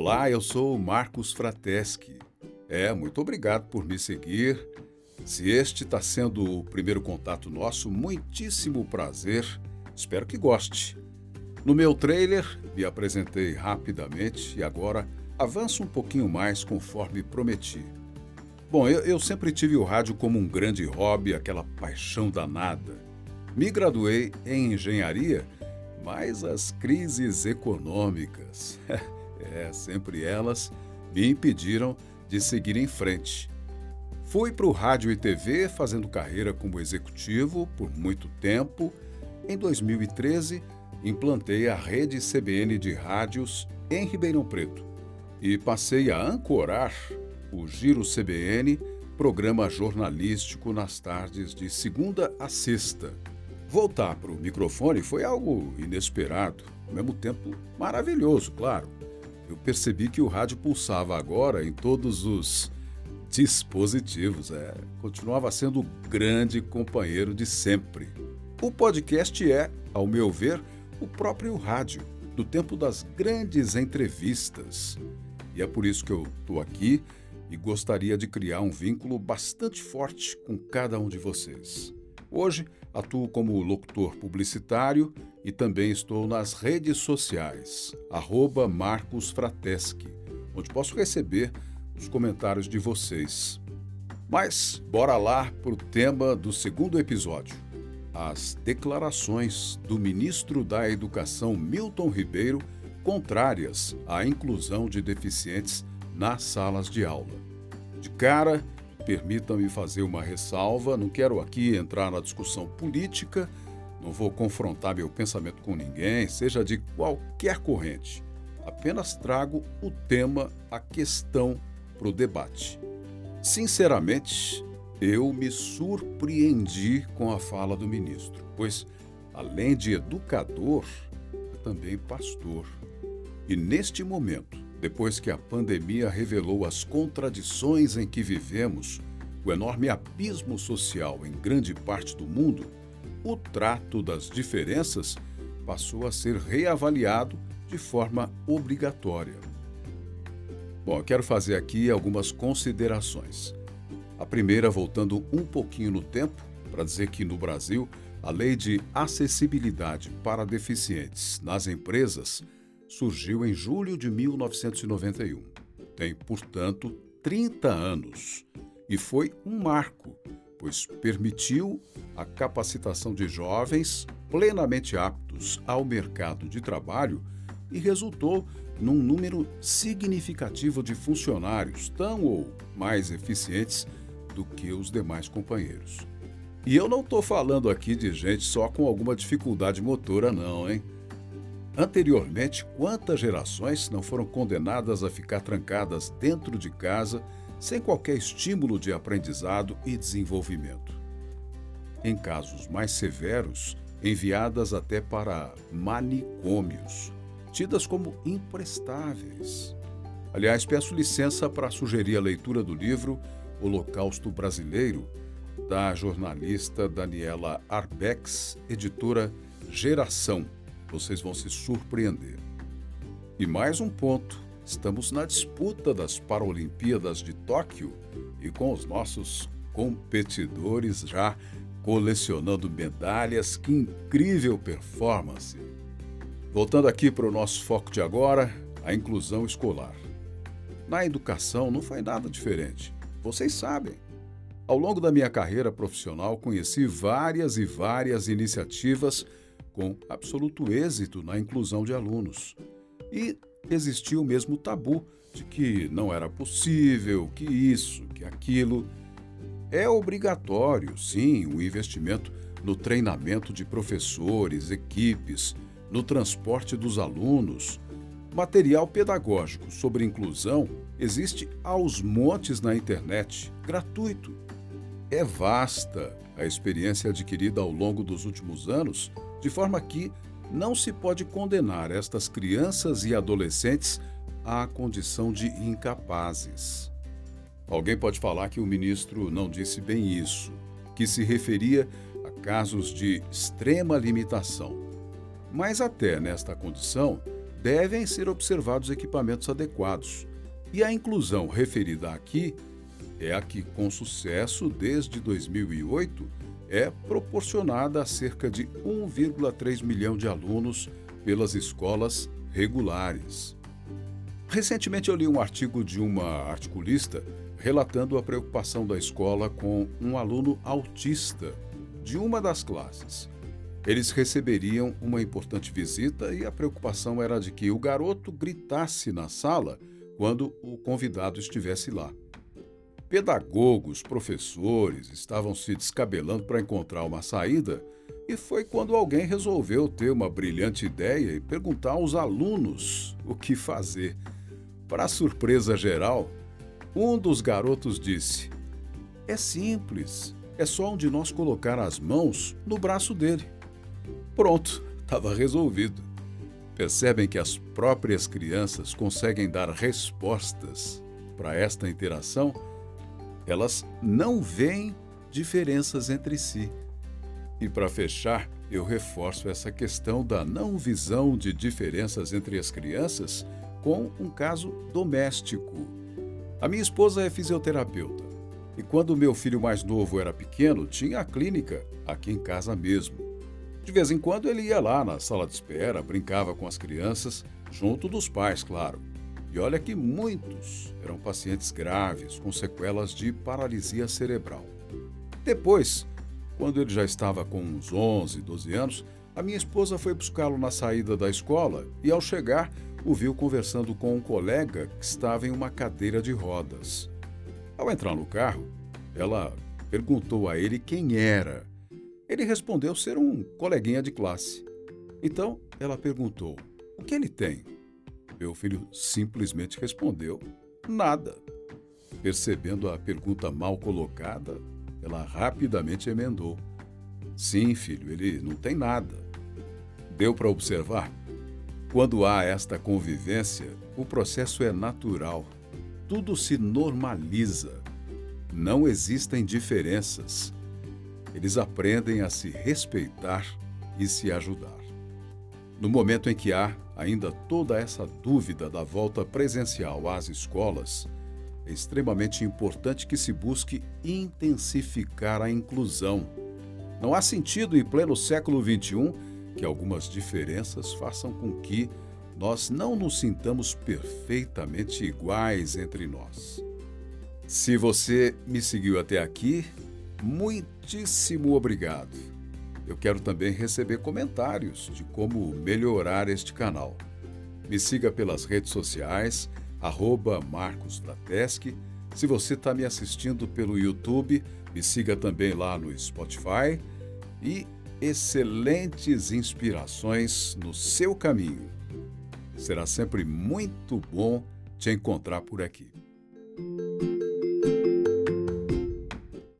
Olá, eu sou Marcos Frateschi. É, muito obrigado por me seguir. Se este está sendo o primeiro contato nosso, muitíssimo prazer. Espero que goste. No meu trailer, me apresentei rapidamente e agora avanço um pouquinho mais conforme prometi. Bom, eu, eu sempre tive o rádio como um grande hobby, aquela paixão danada. Me graduei em engenharia, mas as crises econômicas, é, sempre elas, me impediram de seguir em frente. Fui para o rádio e TV fazendo carreira como executivo por muito tempo. Em 2013, implantei a rede CBN de rádios em Ribeirão Preto e passei a ancorar o Giro CBN, programa jornalístico nas tardes de segunda a sexta. Voltar para o microfone foi algo inesperado, ao mesmo tempo maravilhoso, claro. Eu percebi que o rádio pulsava agora em todos os dispositivos, é, continuava sendo o grande companheiro de sempre. O podcast é, ao meu ver, o próprio rádio, do tempo das grandes entrevistas. E é por isso que eu estou aqui e gostaria de criar um vínculo bastante forte com cada um de vocês. Hoje atuo como locutor publicitário e também estou nas redes sociais, arroba Marcos Frateschi, onde posso receber os comentários de vocês. Mas bora lá para o tema do segundo episódio: as declarações do ministro da Educação Milton Ribeiro contrárias à inclusão de deficientes nas salas de aula. De cara, permita-me fazer uma ressalva, não quero aqui entrar na discussão política, não vou confrontar meu pensamento com ninguém, seja de qualquer corrente. Apenas trago o tema, a questão para o debate. Sinceramente, eu me surpreendi com a fala do ministro, pois, além de educador, é também pastor. E neste momento, depois que a pandemia revelou as contradições em que vivemos, o enorme abismo social em grande parte do mundo, o trato das diferenças passou a ser reavaliado de forma obrigatória. Bom, quero fazer aqui algumas considerações. A primeira, voltando um pouquinho no tempo, para dizer que no Brasil, a lei de acessibilidade para deficientes nas empresas surgiu em julho de 1991. Tem, portanto, 30 anos e foi um marco, pois permitiu a capacitação de jovens plenamente aptos ao mercado de trabalho e resultou num número significativo de funcionários tão ou mais eficientes do que os demais companheiros. E eu não estou falando aqui de gente só com alguma dificuldade motora, não, hein? Anteriormente, quantas gerações não foram condenadas a ficar trancadas dentro de casa sem qualquer estímulo de aprendizado e desenvolvimento? Em casos mais severos, enviadas até para manicômios, tidas como imprestáveis. Aliás, peço licença para sugerir a leitura do livro Holocausto Brasileiro, da jornalista Daniela Arbex, editora Geração vocês vão se surpreender. E mais um ponto: estamos na disputa das Paralimpíadas de Tóquio e com os nossos competidores já colecionando medalhas. Que incrível performance! Voltando aqui para o nosso foco de agora, a inclusão escolar. Na educação não foi nada diferente. Vocês sabem. Ao longo da minha carreira profissional, conheci várias e várias iniciativas com absoluto êxito na inclusão de alunos. E existia o mesmo tabu de que não era possível, que isso, que aquilo. É obrigatório, sim, o investimento no treinamento de professores, equipes, no transporte dos alunos. Material pedagógico sobre inclusão existe aos montes na internet, gratuito. É vasta a experiência adquirida ao longo dos últimos anos de forma que não se pode condenar estas crianças e adolescentes à condição de incapazes. Alguém pode falar que o ministro não disse bem isso, que se referia a casos de extrema limitação. Mas, até nesta condição, devem ser observados equipamentos adequados. E a inclusão referida aqui é a que, com sucesso desde 2008, é proporcionada a cerca de 1,3 milhão de alunos pelas escolas regulares. Recentemente eu li um artigo de uma articulista relatando a preocupação da escola com um aluno autista de uma das classes. Eles receberiam uma importante visita e a preocupação era de que o garoto gritasse na sala quando o convidado estivesse lá. Pedagogos, professores estavam se descabelando para encontrar uma saída e foi quando alguém resolveu ter uma brilhante ideia e perguntar aos alunos o que fazer. Para surpresa geral, um dos garotos disse: É simples, é só um de nós colocar as mãos no braço dele. Pronto, estava resolvido. Percebem que as próprias crianças conseguem dar respostas para esta interação? Elas não veem diferenças entre si. E para fechar, eu reforço essa questão da não visão de diferenças entre as crianças com um caso doméstico. A minha esposa é fisioterapeuta e quando meu filho mais novo era pequeno, tinha a clínica aqui em casa mesmo. De vez em quando ele ia lá na sala de espera, brincava com as crianças, junto dos pais, claro. E olha que muitos eram pacientes graves, com sequelas de paralisia cerebral. Depois, quando ele já estava com uns 11, 12 anos, a minha esposa foi buscá-lo na saída da escola e, ao chegar, o viu conversando com um colega que estava em uma cadeira de rodas. Ao entrar no carro, ela perguntou a ele quem era ele respondeu ser um coleguinha de classe. Então ela perguntou: O que ele tem? Meu filho simplesmente respondeu: Nada. Percebendo a pergunta mal colocada, ela rapidamente emendou: Sim, filho, ele não tem nada. Deu para observar? Quando há esta convivência, o processo é natural. Tudo se normaliza. Não existem diferenças eles aprendem a se respeitar e se ajudar. No momento em que há ainda toda essa dúvida da volta presencial às escolas, é extremamente importante que se busque intensificar a inclusão. Não há sentido em pleno século XXI que algumas diferenças façam com que nós não nos sintamos perfeitamente iguais entre nós. Se você me seguiu até aqui, muitíssimo obrigado. Eu quero também receber comentários de como melhorar este canal. Me siga pelas redes sociais, arroba Marcos Se você está me assistindo pelo YouTube, me siga também lá no Spotify e excelentes inspirações no seu caminho. Será sempre muito bom te encontrar por aqui.